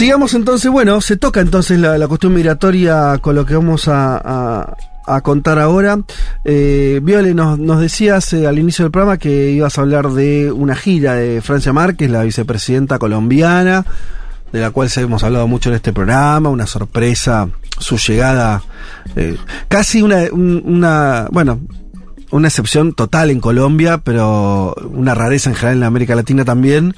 Sigamos entonces, bueno, se toca entonces la, la cuestión migratoria con lo que vamos a, a- contar ahora. Eh, Viole, nos, nos decías eh, al inicio del programa que ibas a hablar de una gira de Francia Márquez, la vicepresidenta colombiana, de la cual se hemos hablado mucho en este programa, una sorpresa, su llegada, eh, casi una, un- una, bueno, una excepción total en Colombia, pero una rareza en general en América Latina también.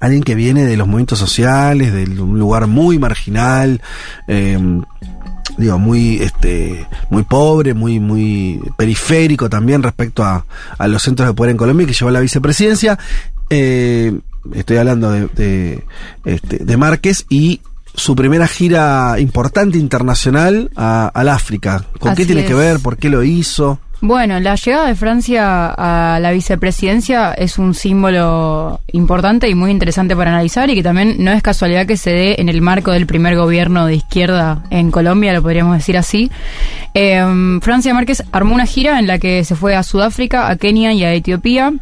Alguien que viene de los movimientos sociales, de un lugar muy marginal, eh, digo, muy, este, muy pobre, muy, muy periférico también respecto a, a los centros de poder en Colombia, que llevó la vicepresidencia. Eh, estoy hablando de, de, este, de Márquez y su primera gira importante internacional a- al África. ¿Con qué tiene que ver? ¿Por qué lo hizo? Bueno, la llegada de Francia a la vicepresidencia es un símbolo importante y muy interesante para analizar y que también no es casualidad que se dé en el marco del primer gobierno de izquierda en Colombia, lo podríamos decir así. Eh, Francia Márquez armó una gira en la que se fue a Sudáfrica, a Kenia y a Etiopía.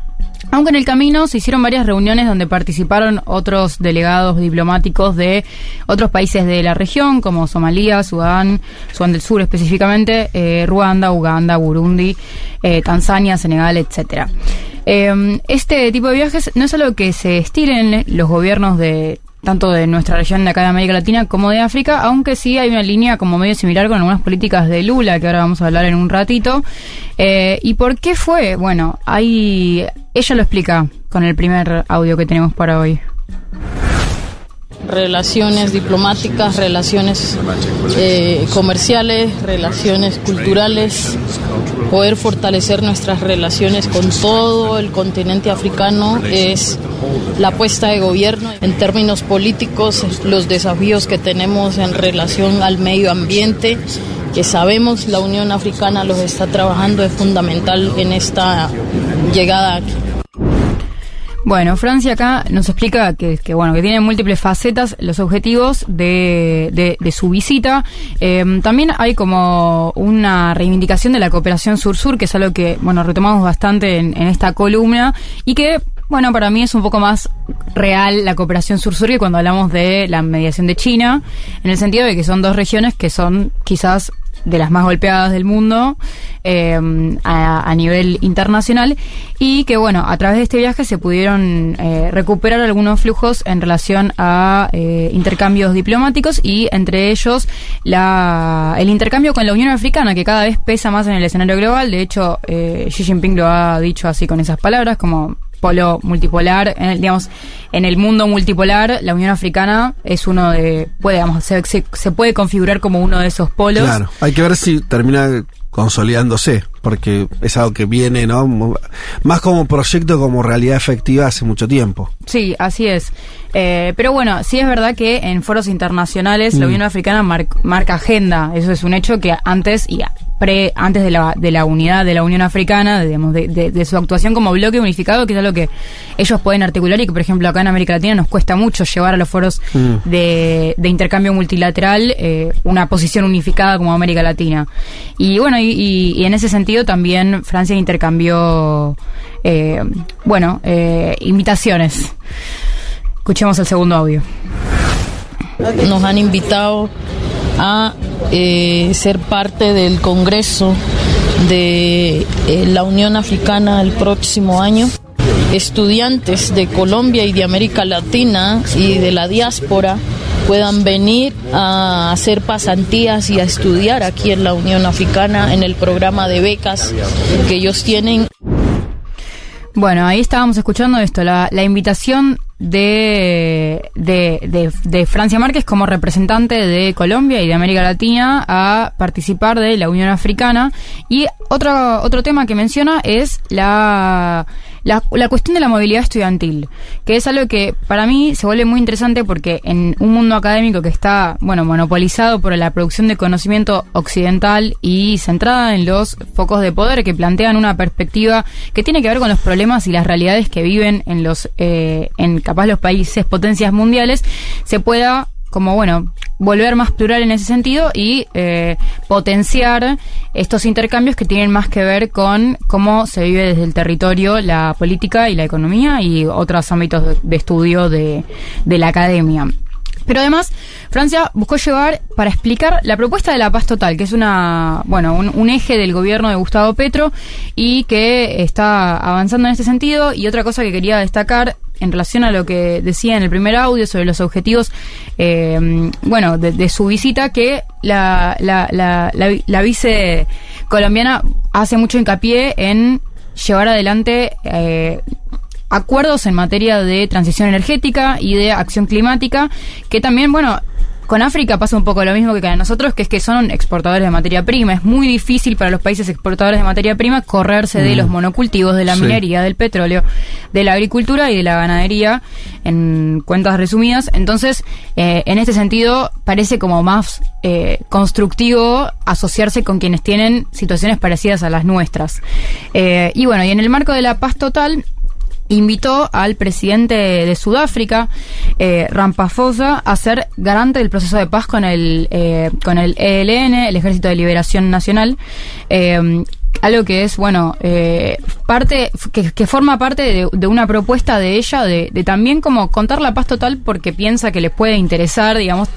Aunque en el camino se hicieron varias reuniones donde participaron otros delegados diplomáticos de otros países de la región, como Somalia, Sudán, Sudán del Sur específicamente, eh, Ruanda, Uganda, Burundi, eh, Tanzania, Senegal, etcétera. Eh, este tipo de viajes no es algo que se estilen los gobiernos de tanto de nuestra región de acá de América Latina como de África, aunque sí hay una línea como medio similar con algunas políticas de Lula, que ahora vamos a hablar en un ratito. Eh, ¿Y por qué fue? Bueno, ahí ella lo explica con el primer audio que tenemos para hoy. Relaciones diplomáticas, relaciones eh, comerciales, relaciones culturales, poder fortalecer nuestras relaciones con todo el continente africano es la apuesta de gobierno. En términos políticos, los desafíos que tenemos en relación al medio ambiente, que sabemos la Unión Africana los está trabajando, es fundamental en esta llegada. Bueno, Francia acá nos explica que, que, bueno que tiene múltiples facetas los objetivos de, de, su visita. Eh, también hay como una reivindicación de la cooperación sur-sur, que es algo que bueno retomamos bastante en, en esta columna y que bueno, para mí es un poco más real la cooperación sur-sur que cuando hablamos de la mediación de China, en el sentido de que son dos regiones que son quizás de las más golpeadas del mundo eh, a, nivel internacional y que bueno a través de este viaje se pudieron eh, recuperar algunos flujos en relación a eh, intercambios diplomáticos y entre ellos la, el intercambio con la Unión Africana que cada vez pesa más en el escenario global. De hecho eh, Xi Jinping lo ha dicho así con esas palabras como polo multipolar, en el, digamos, en el mundo multipolar, la Unión Africana es uno de, puede, digamos, se, se, se, puede configurar como uno de esos polos. Claro, hay que ver si termina consolidándose, porque es algo que viene, ¿no? Más como proyecto, como realidad efectiva hace mucho tiempo. Sí, así es. Eh, pero bueno, sí es verdad que en foros internacionales mm. la Unión Africana mar, marca agenda. Eso es un hecho que antes y pre, antes de la, de la unidad de la Unión Africana, digamos, de, de, de, su actuación como bloque unificado, que es algo que ellos pueden articular y que, por ejemplo, acá en América Latina nos cuesta mucho llevar a los foros mm. de, de, intercambio multilateral eh, una posición unificada como América Latina. Y bueno, y, y, y en ese sentido también Francia intercambió, eh, bueno, eh, invitaciones. Escuchemos el segundo audio. Nos han invitado a eh, ser parte del Congreso de eh, la Unión Africana el próximo año. Estudiantes de Colombia y de América Latina y de la diáspora puedan venir a hacer pasantías y a estudiar aquí en la Unión Africana en el programa de becas que ellos tienen. Bueno, ahí estábamos escuchando esto, la, la invitación de, de, de, de, Francia Márquez como representante de Colombia y de América Latina a participar de la Unión Africana. Y otro, otro tema que menciona es la, la, la, cuestión de la movilidad estudiantil, que es algo que para mí se vuelve muy interesante porque en un mundo académico que está, bueno, monopolizado por la producción de conocimiento occidental y centrada en los focos de poder que plantean una perspectiva que tiene que ver con los problemas y las realidades que viven en los, eh, en capaz los países potencias mundiales, se pueda como bueno, volver más plural en ese sentido y eh, potenciar estos intercambios que tienen más que ver con cómo se vive desde el territorio la política y la economía y otros ámbitos de, estudio de, de la academia. Pero además, Francia buscó llevar para explicar la propuesta de la paz total, que es una, bueno, un, eje del gobierno de Gustavo Petro y que está avanzando en este sentido. Y otra cosa que quería destacar en relación a lo que decía en el primer audio sobre los objetivos, eh, bueno, de, su visita, que la, la, la, la, vice colombiana hace mucho hincapié en llevar adelante eh, acuerdos en materia de transición energética y de acción climática, que también, bueno, con África pasa un poco lo mismo que con nosotros, que es que son exportadores de materia prima. Es muy difícil para los países exportadores de materia prima correrse de mm. los monocultivos, de la minería, del petróleo, de la agricultura y de la ganadería, en cuentas resumidas. Entonces, eh, en este sentido, parece como más eh, constructivo asociarse con quienes tienen situaciones parecidas a las nuestras. Eh, y bueno, y en el marco de la paz total, invitó al presidente de Sudáfrica, eh, Ramaphosa, a ser garante del proceso de paz con el, eh, con el ELN, el Ejército de Liberación Nacional. Eh, algo que es, bueno, eh, parte, que, forma parte de, una propuesta de ella de, también como contar la paz total porque piensa que les puede interesar, digamos,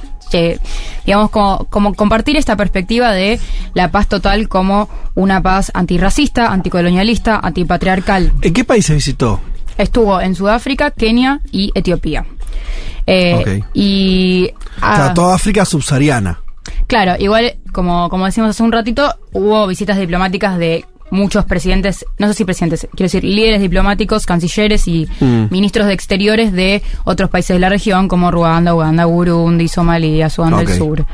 digamos, como, como compartir esta perspectiva de la paz total como una paz antirracista, anticolonialista, antipatriarcal. ¿En qué país se visitó? Estuvo en Sudáfrica, Kenia y Etiopía. Eh, y. o sea, toda África subsahariana. Claro, igual, como, como decimos hace un ratito, hubo visitas diplomáticas de muchos presidentes, no sé si presidentes, quiero decir, líderes diplomáticos, cancilleres y mm. ministros de exteriores de otros países de la región como Ruanda, Uganda, Burundi, Somalia, Sudán del Sur.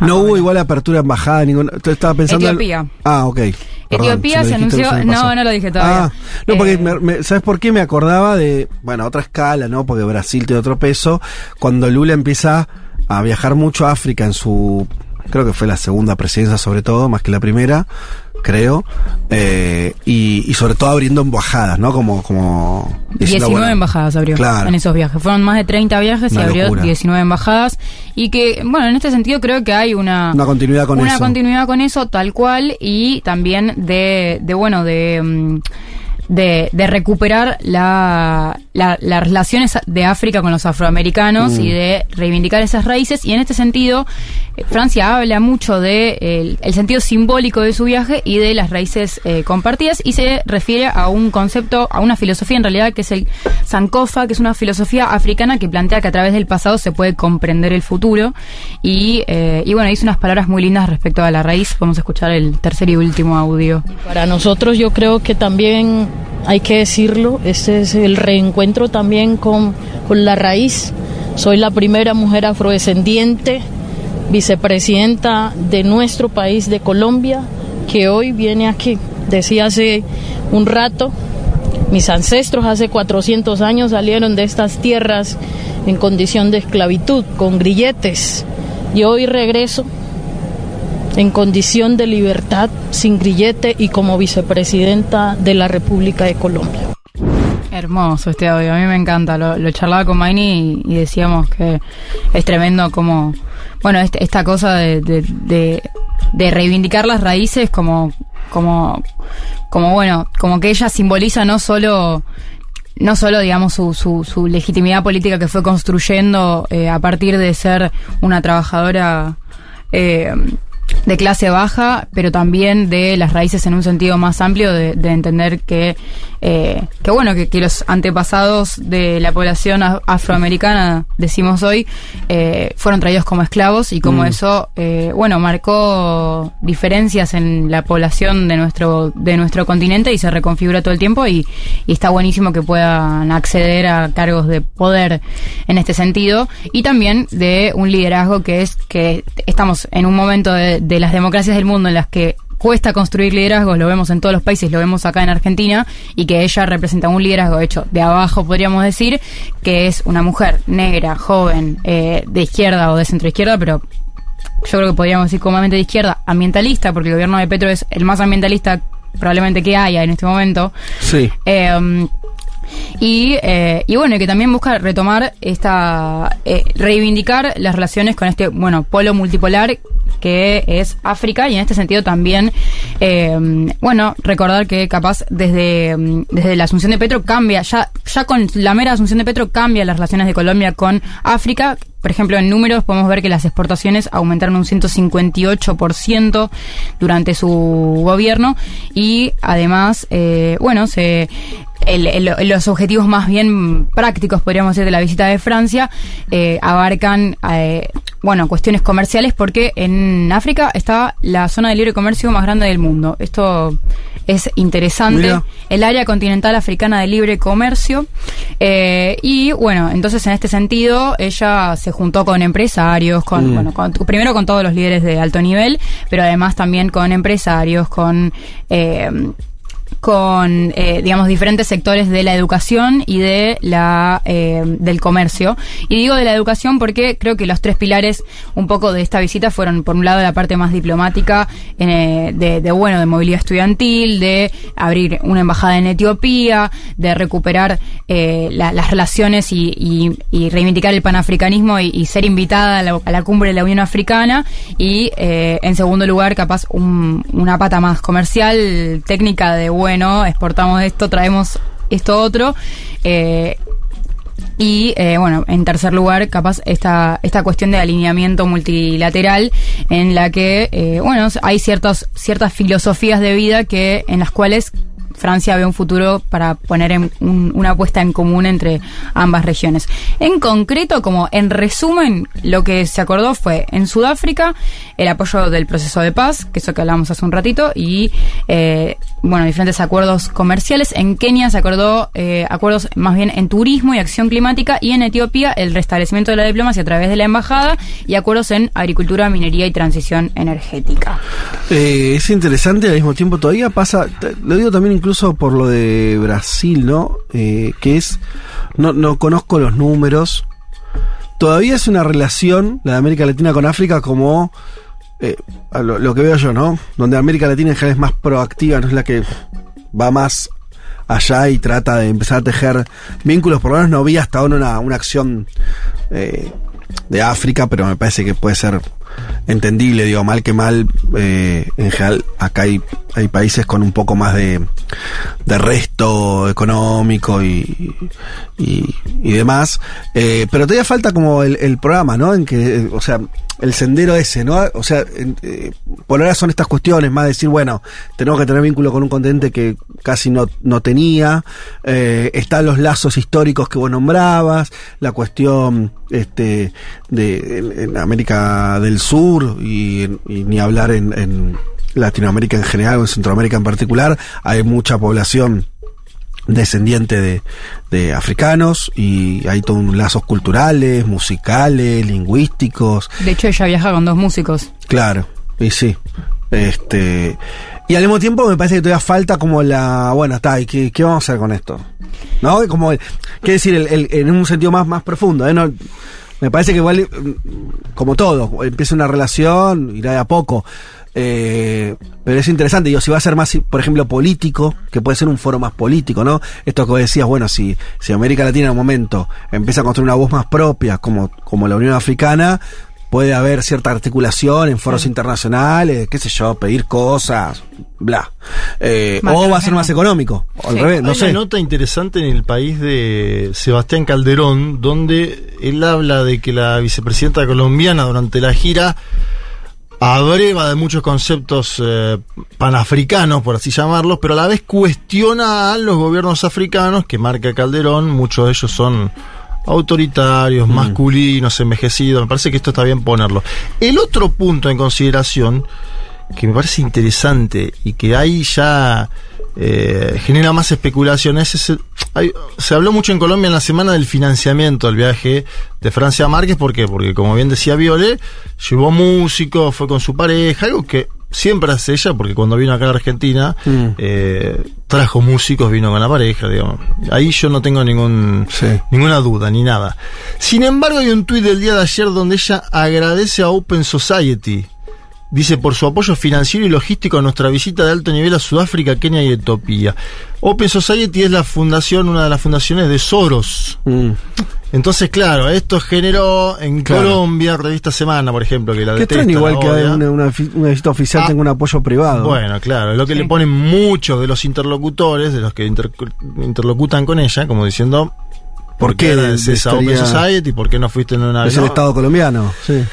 No hubo igual apertura de embajada, ninguna. Estaba pensando. Etiopía. Ah, ok. Etiopía se anunció. No, no lo dije todavía. Ah, no, porque, eh, ¿sabes por qué? Me acordaba de, bueno, otra escala, ¿no? Porque Brasil tiene otro peso. Cuando Lula empieza a viajar mucho a África en su, creo que fue la segunda presidencia sobre todo, más que la primera, creo, eh, y, sobre todo abriendo embajadas, ¿no? Como... como 19 embajadas abrió en esos viajes. Fueron más de 30 viajes y abrió 19 embajadas. Y que, bueno, en este sentido creo que hay una... Una continuidad con eso. Una continuidad con eso, tal cual, y también de, de bueno, de... Mm, de, de recuperar la, las relaciones de África con los afroamericanos y mm. de reivindicar esas raíces. Y en este sentido, eh, Francia habla mucho de el, sentido simbólico de su viaje y de las raíces eh, compartidas y se refiere a un concepto, a una filosofía en realidad que es el Sankofa, que es una filosofía africana que plantea que a través del pasado se puede comprender el futuro. Y, eh, y bueno, dice unas palabras muy lindas respecto a la raíz. Vamos a escuchar el tercer y último audio. Para nosotros yo creo que también hay que decirlo, este es el reencuentro también con, con la raíz. Soy la primera mujer afrodescendiente, vicepresidenta de nuestro país, de Colombia, que hoy viene aquí. Decía hace un rato, mis ancestros hace 400 años salieron de estas tierras en condición de esclavitud, con grilletes, y hoy regreso en condición de libertad, sin grillete y como vicepresidenta de la República de Colombia. Hermoso este audio, a mí me encanta. Lo, charlaba con Maini y, decíamos que es tremendo como, bueno, este, esta cosa de, de, reivindicar las raíces como, como, como bueno, como que ella simboliza no solo no solo, digamos, su, su, su legitimidad política que fue construyendo eh, a partir de ser una trabajadora eh, de clase baja, pero también de las raíces en un sentido más amplio, de, entender que, eh, que bueno, que, los antepasados de la población afroamericana, decimos hoy, eh, fueron traídos como esclavos y como mm. eso, eh, bueno, marcó diferencias en la población de nuestro, de nuestro continente y se reconfigura todo el tiempo y, y está buenísimo que puedan acceder a cargos de poder en este sentido y también de un liderazgo que es que estamos en un momento de de, las democracias del mundo en las que cuesta construir liderazgos, lo vemos en todos los países, lo vemos acá en Argentina, y que ella representa un liderazgo hecho de abajo, podríamos decir, que es una mujer negra, joven, eh, de izquierda o de centro izquierda, pero yo creo que podríamos decir comúnmente de izquierda, ambientalista, porque el gobierno de Petro es el más ambientalista probablemente que haya en este momento. Sí. Eh, y, eh, y bueno, que también busca retomar esta, eh, reivindicar las relaciones con este, bueno, polo multipolar que es África y en este sentido también Eh, bueno, recordar que capaz desde, desde la asunción de Petro cambia, ya, ya con la mera asunción de Petro cambia las relaciones de Colombia con África. Por ejemplo, en números podemos ver que las exportaciones aumentaron un 158% durante su gobierno y además, eh, bueno, se el- el- los objetivos más bien prácticos, podríamos decir, de la visita de Francia, eh, abarcan, eh, bueno, cuestiones comerciales, porque en África está la zona de libre comercio más grande del mundo. Esto es interesante. Mira. El área continental africana de libre comercio. Eh, y bueno, entonces en este sentido, ella se juntó con empresarios, con, Mm. bueno, con- primero con todos los líderes de alto nivel, pero además también con empresarios, con eh, con eh, digamos diferentes sectores de la educación y de la eh, del comercio. Y digo de la educación porque creo que los tres pilares un poco de esta visita fueron por un lado la parte más diplomática eh, de, bueno de movilidad estudiantil de abrir una embajada en Etiopía de recuperar eh, la- las relaciones y, y- reivindicar el panafricanismo y, ser invitada a la, a la cumbre de la Unión Africana. Y en segundo lugar capaz un- una pata más comercial técnica de bueno exportamos esto traemos esto otro eh, y eh, bueno, en tercer lugar, capaz esta, esta cuestión de alineamiento multilateral en la que, eh, bueno, hay ciertas, ciertas filosofías de vida que, en las cuales Francia ve un futuro para poner en un- una apuesta en común entre ambas regiones. En concreto, como en resumen, lo que se acordó fue en Sudáfrica el apoyo del proceso de paz, que eso que hablamos hace un ratito, y eh, bueno, diferentes acuerdos comerciales. En Kenia se acordó eh, acuerdos más bien en turismo y acción climática, y en Etiopía el restablecimiento de la diplomacia a través de la embajada y acuerdos en agricultura, minería y transición energética. Eh, es interesante al mismo tiempo todavía pasa, lo digo también incluso por lo de Brasil, ¿no? Eh, que es, no, no conozco los números, todavía es una relación, la de América Latina con África, como eh, lo, que veo yo, ¿no? Donde América Latina en general es más proactiva, no es la que va más allá y trata de empezar a tejer vínculos, por lo menos no vi hasta ahora una, acción eh, de África, pero me parece que puede ser entendible, digo, mal que mal, en general acá hay, hay países con un poco más de, de resto económico y, y, demás, eh, pero todavía falta como el, programa, ¿no? En que, eh, o sea, el sendero ese, ¿no? O sea, eh, por ahora son estas cuestiones, más decir, bueno, tenemos que tener vínculo con un continente que casi no, no tenía, eh, están los lazos históricos que vos nombrabas, la cuestión este de en, en América del Sur y, y ni hablar en, en Latinoamérica en general o en Centroamérica en particular, hay mucha población descendiente de, de africanos y hay todos lazos culturales, musicales, lingüísticos, De hecho, ella viaja con dos músicos. Claro, y sí. Este. Y al mismo tiempo me parece que todavía falta como la. Bueno, está, ¿y qué, qué vamos a hacer con esto? ¿No? Como. Quiere decir, el- el- en un sentido más, más profundo, ¿eh? No, me parece que igual, mm, como todo, empieza una relación, irá de a poco. Eh, pero es interesante, digo, si va a ser más, por ejemplo, político, que puede ser un foro más político, ¿no? Esto que decías, bueno, si, si América Latina en un momento empieza a construir una voz más propia, como, como la Unión Africana, puede haber cierta articulación en foros internacionales, qué sé yo, pedir cosas, bla. Eh, o va a ser más económico, o al Sí. revés, no Hay sé. una nota interesante en el país de Sebastián Calderón, donde él habla de que la vicepresidenta colombiana durante la gira abreva de muchos conceptos eh, panafricanos, por así llamarlos, pero a la vez cuestiona a los gobiernos africanos que marca Calderón, muchos de ellos son autoritarios, masculinos, envejecidos, me parece que esto está bien ponerlo. El otro punto en consideración, que me parece interesante y que ahí ya eh, genera más especulaciones, es el- hay- se habló mucho en Colombia en la semana del financiamiento del viaje de Francia a Márquez, ¿por qué? Porque como bien decía Viole, llevó músicos, fue con su pareja, algo que siempre hace ella, porque cuando vino acá a la Argentina, Mm. eh, trajo músicos, vino con la pareja, digamos. Ahí yo no tengo ningún, Sí. ninguna duda, ni nada. Sin embargo, hay un tuit del día de ayer donde ella agradece a Open Society dice por su apoyo financiero y logístico a nuestra visita de alto nivel a Sudáfrica, Kenia y Etiopía. Open Society es la fundación, una de las fundaciones de Soros. Mm. Entonces, claro, esto generó en Claro. Colombia, revista Semana, por ejemplo, que la Qué detesta, igual la que una, una, fi- una visita oficial Ah. tenga un apoyo privado. Bueno, claro, es lo que Sí. le ponen muchos de los interlocutores, de los que inter- interlocutan con ella, como diciendo, ¿Por qué eres esa Open Society? ¿Por qué no fuiste en una es el Estado colombiano, sí.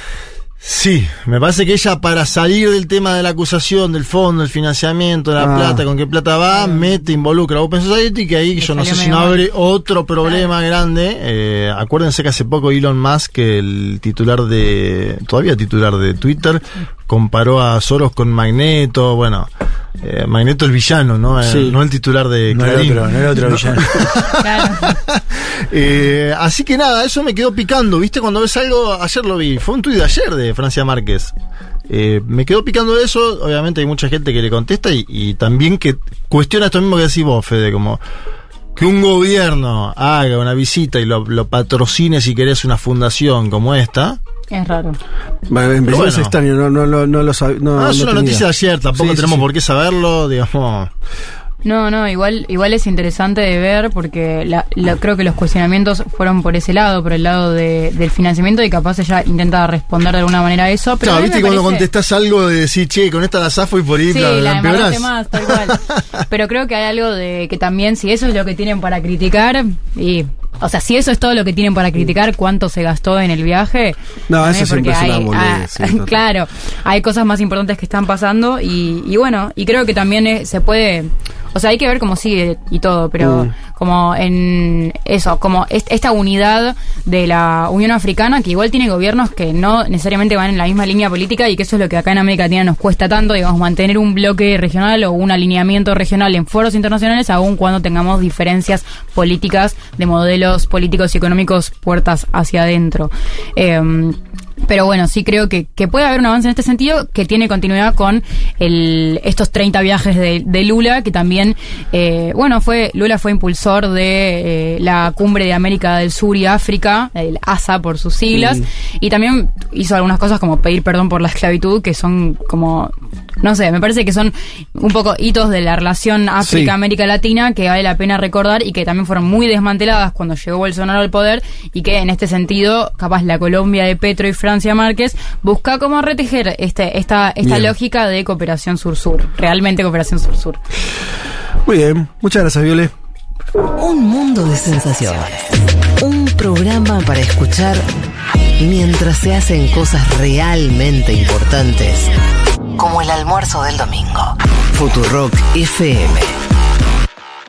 Sí, me parece que ella para salir del tema de la acusación, del fondo, del financiamiento, de la Ah. plata, con qué plata va, mete, involucra a Open Society, que ahí Le yo no sé si no abre otro problema grande. Eh, acuérdense que hace poco Elon Musk, el titular de, todavía titular de Twitter, comparó a Soros con Magneto, bueno, eh, Magneto el villano, ¿no? Eh, Sí. no el titular de No era Clarín. otro, no era otro villano. Claro. Eh, así que nada, eso me quedó picando, ¿viste? Cuando ves algo, ayer lo vi, fue un tuit de ayer de Francia Márquez. Eh, me quedó picando eso, obviamente hay mucha gente que le contesta y, y también que cuestiona esto mismo que decís vos, Fede, como que un gobierno haga una visita y lo, lo patrocine si querés una fundación como esta. Es raro. Bueno, en principio es bueno. extraño, no, no, no, no lo sab- no, Ah, es una tenía. noticia de ayer, tampoco Sí, tenemos sí. por qué saberlo, digamos. No, no, igual, igual es interesante de ver porque la- la- creo que los cuestionamientos fueron por ese lado, por el lado de- del financiamiento y capaz ella intenta responder de alguna manera a eso. Pero Claro, viste cuando parece- contestás algo de decir, che, con esta la zafo y por ahí Sí, la, la la empeorás. más, tal cual. Pero creo que hay algo de que también, si eso es lo que tienen para criticar, y. O sea, si eso es todo lo que tienen para criticar, cuánto se gastó en el viaje. No, eso siempre porque es una hay- boludez, ah, sí, claro, hay cosas más importantes que están pasando y, y bueno, y creo que también eh, se puede. O sea, hay que ver cómo sigue y todo, pero Mm. como en eso, como est- esta unidad de la Unión Africana, que igual tiene gobiernos que no necesariamente van en la misma línea política y que eso es lo que acá en América Latina nos cuesta tanto, digamos, mantener un bloque regional o un alineamiento regional en foros internacionales, aun cuando tengamos diferencias políticas de modelos políticos y económicos puertas hacia adentro. Em, pero bueno, sí creo que, que puede haber un avance en este sentido que tiene continuidad con el, estos 30 viajes de, de Lula, que también, eh, bueno, fue Lula fue impulsor de eh, la cumbre de América del Sur y África, el ASA por sus siglas, y también hizo algunas cosas como pedir perdón por la esclavitud, que son como, no sé, me parece que son un poco hitos de la relación África-América Latina que vale la pena recordar y que también fueron muy desmanteladas cuando llegó Bolsonaro al poder y que en este sentido, capaz la Colombia de Petro y Francia Márquez busca como retejer este, esta, esta Bien. lógica de cooperación sur-sur, realmente cooperación sur-sur. Muy bien, muchas gracias, Viole. Un mundo de sensaciones. Un programa para escuchar mientras se hacen cosas realmente importantes, como el almuerzo del domingo. Futurock FM